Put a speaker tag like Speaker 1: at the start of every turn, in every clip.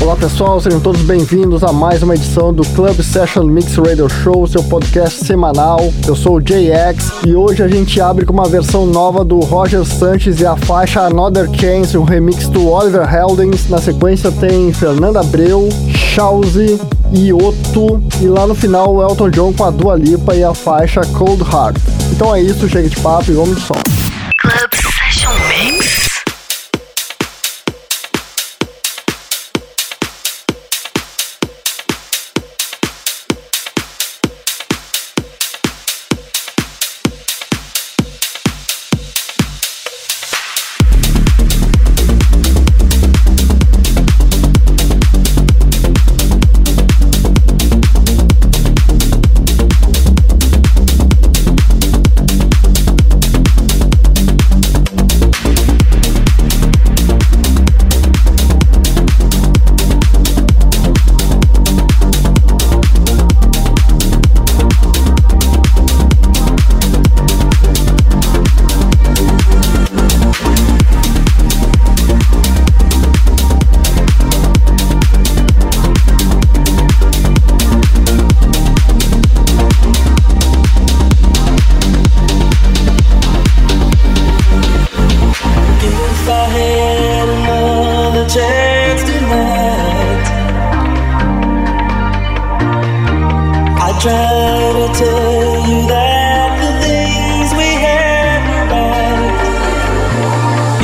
Speaker 1: Olá pessoal, sejam todos bem-vindos a mais uma edição do Club Session Mix Radio Show, seu podcast semanal. Eu sou o JX e hoje a gente abre com uma versão nova do Roger Sanches e a faixa Another Chance, um remix do Oliver Heldens. Na sequência tem Fernanda Abreu, Chauzi e Otto e lá no final o Elton John com a Dua Lipa e a faixa Cold Heart. Então é isso, chega de papo e vamos de som.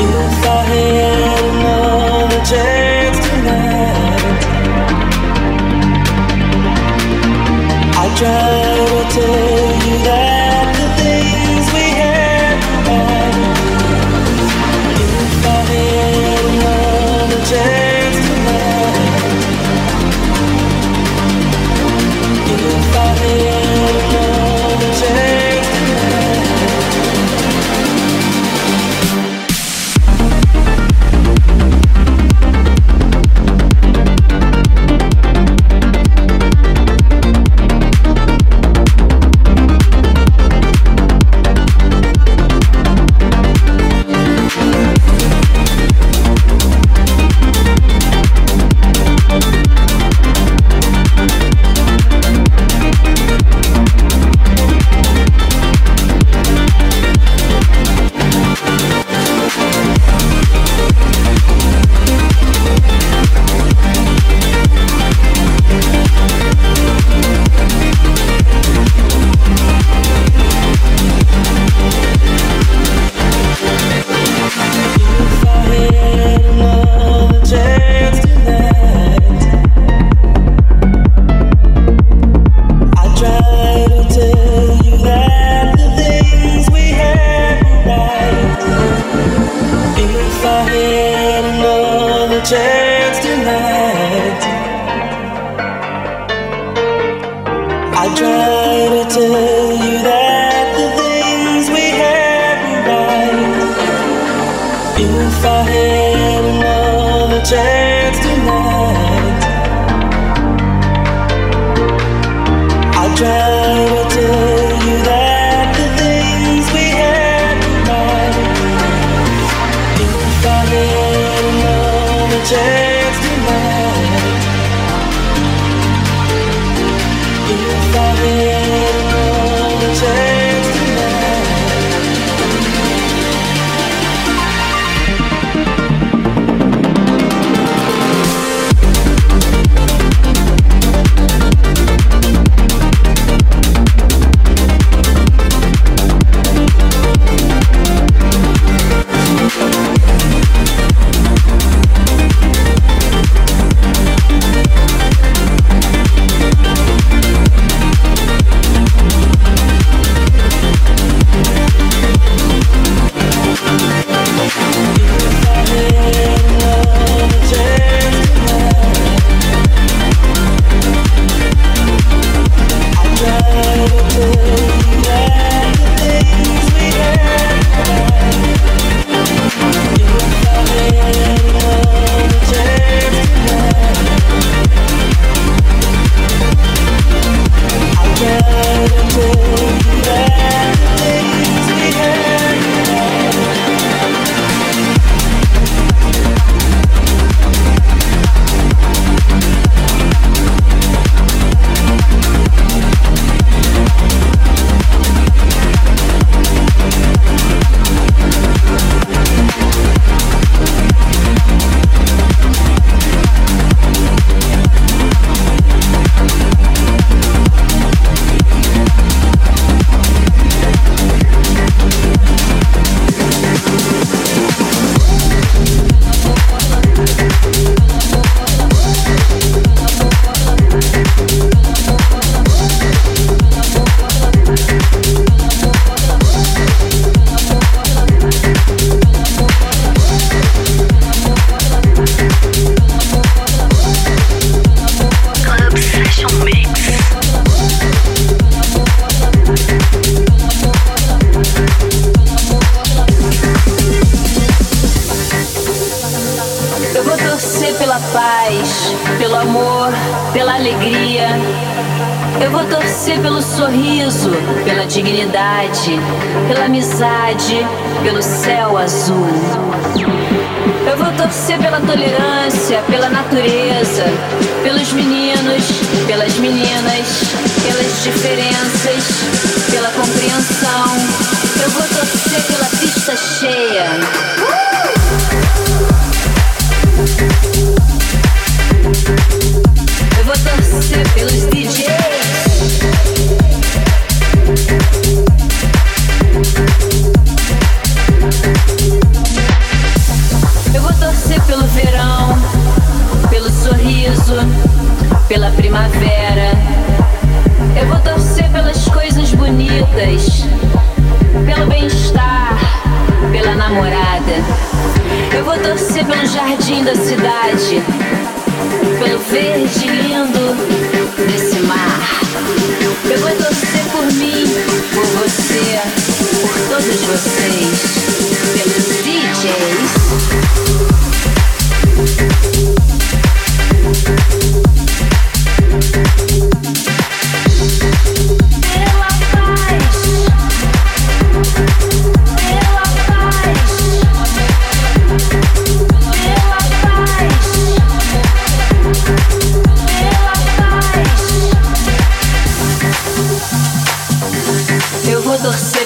Speaker 2: If I had another chance tonight, I'd try to tell another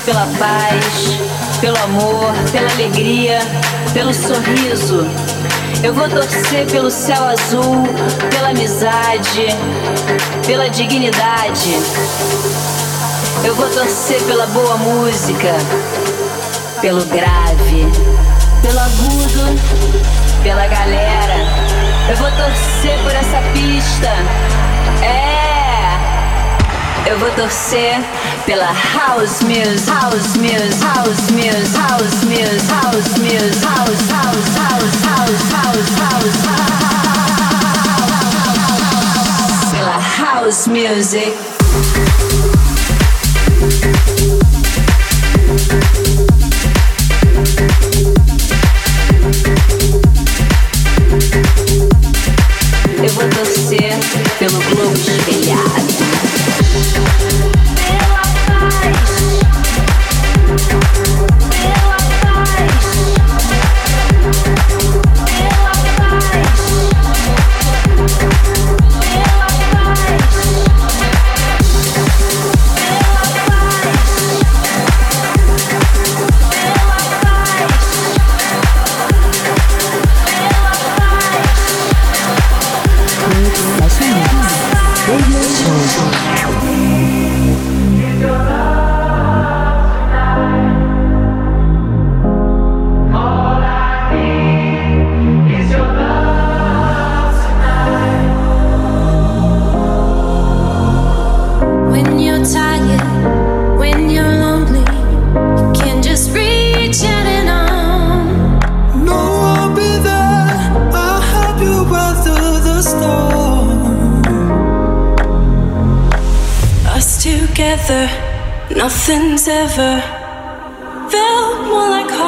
Speaker 3: pela paz, pelo amor, pela alegria, pelo sorriso. Eu vou torcer pelo céu azul, pela amizade, pela dignidade. Eu vou torcer pela boa música, pelo grave, pelo agudo, pela galera. Eu vou torcer por essa pista. É eu vou torcer pela house music, house music, house music, house music, house music, house, house, house, house, house, house, house, pela house music. Eu vou torcer pelo globo espelhado.
Speaker 4: together, nothing's ever felt more like home.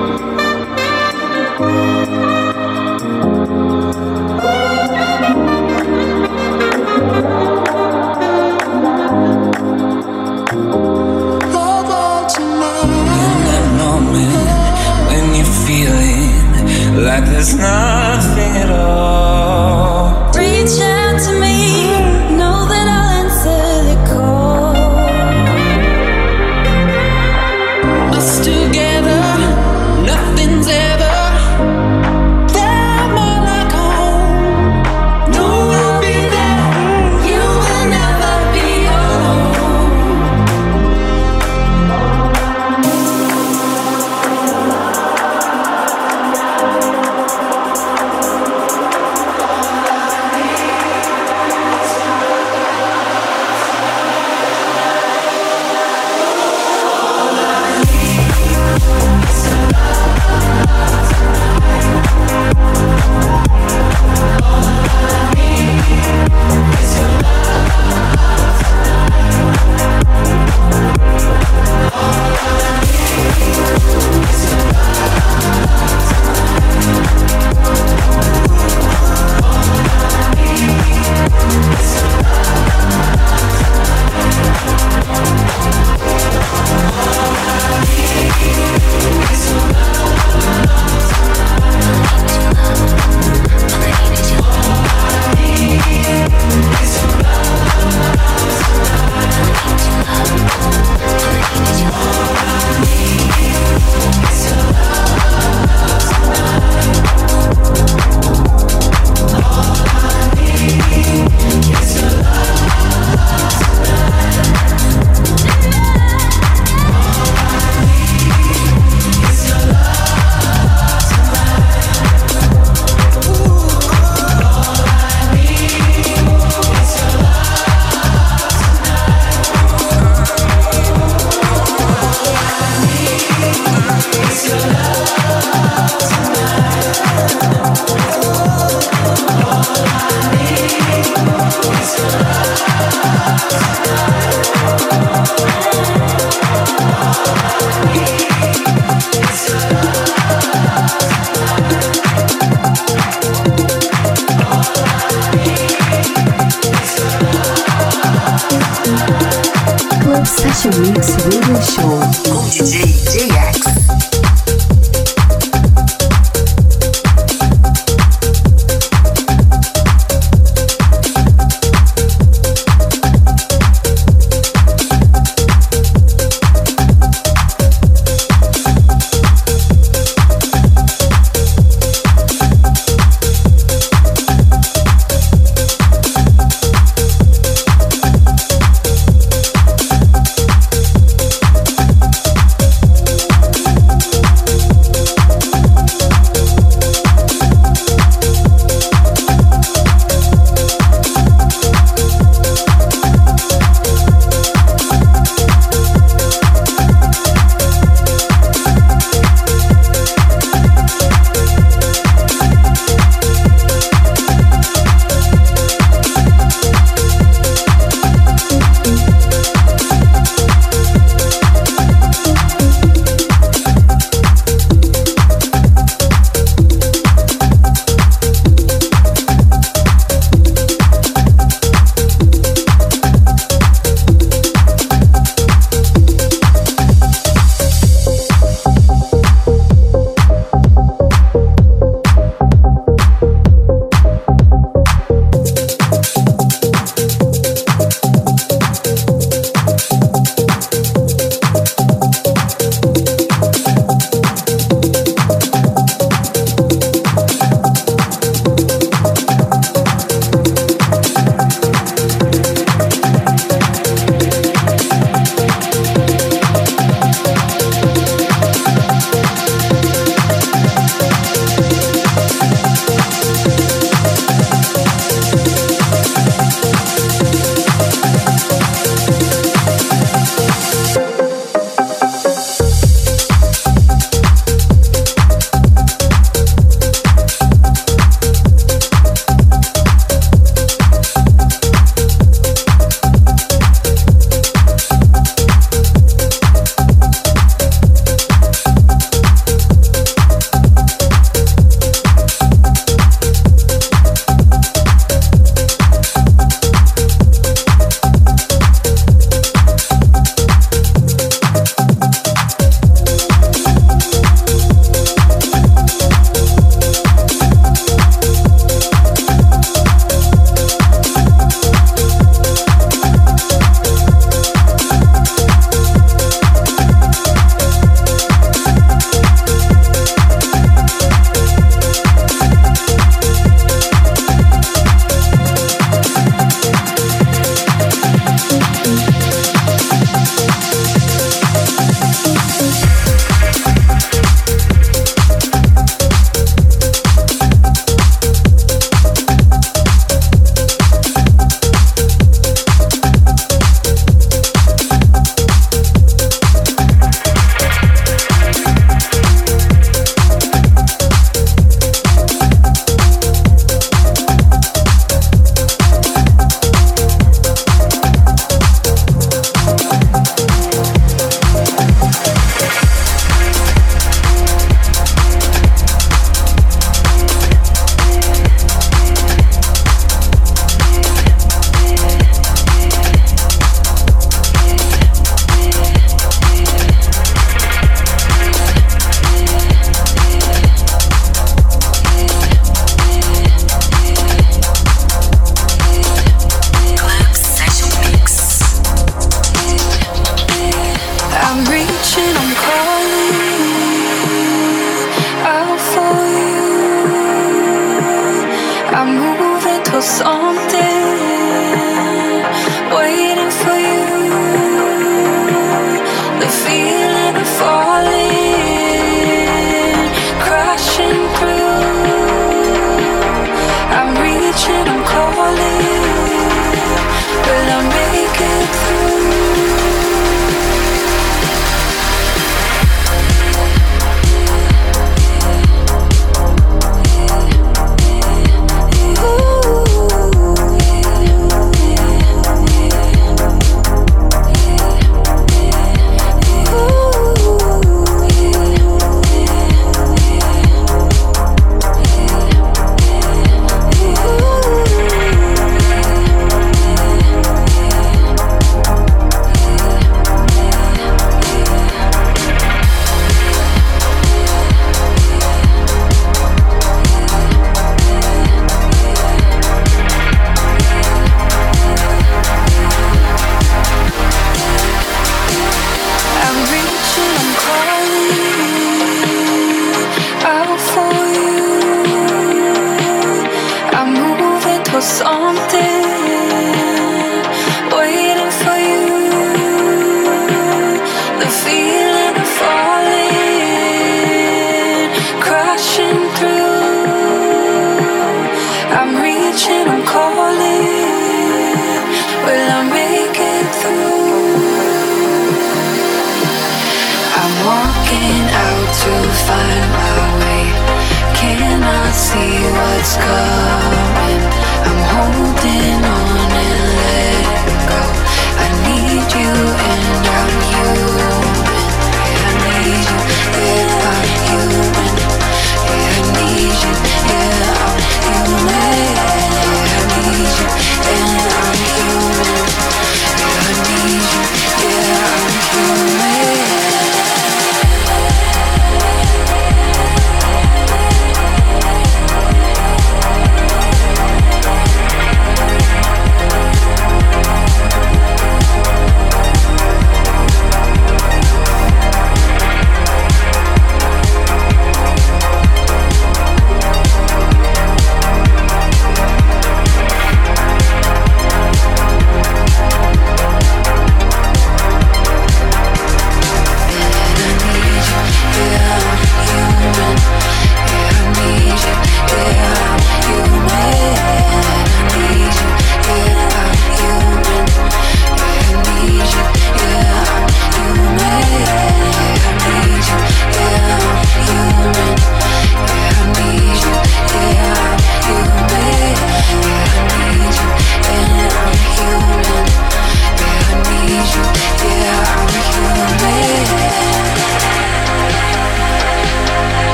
Speaker 5: see what's coming.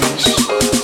Speaker 3: noise.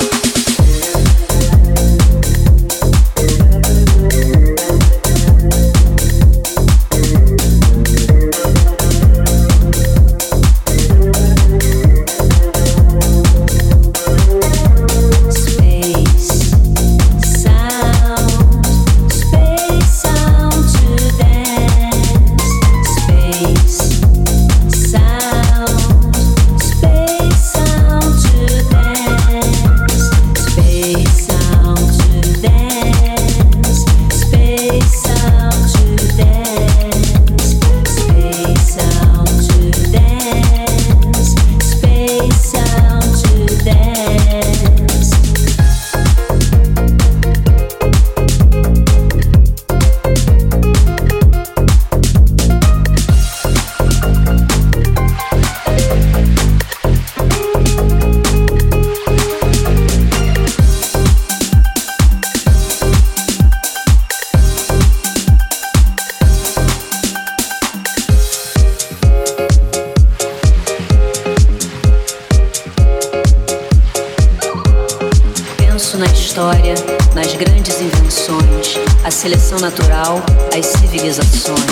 Speaker 3: Civilizações.
Speaker 4: touchdown brings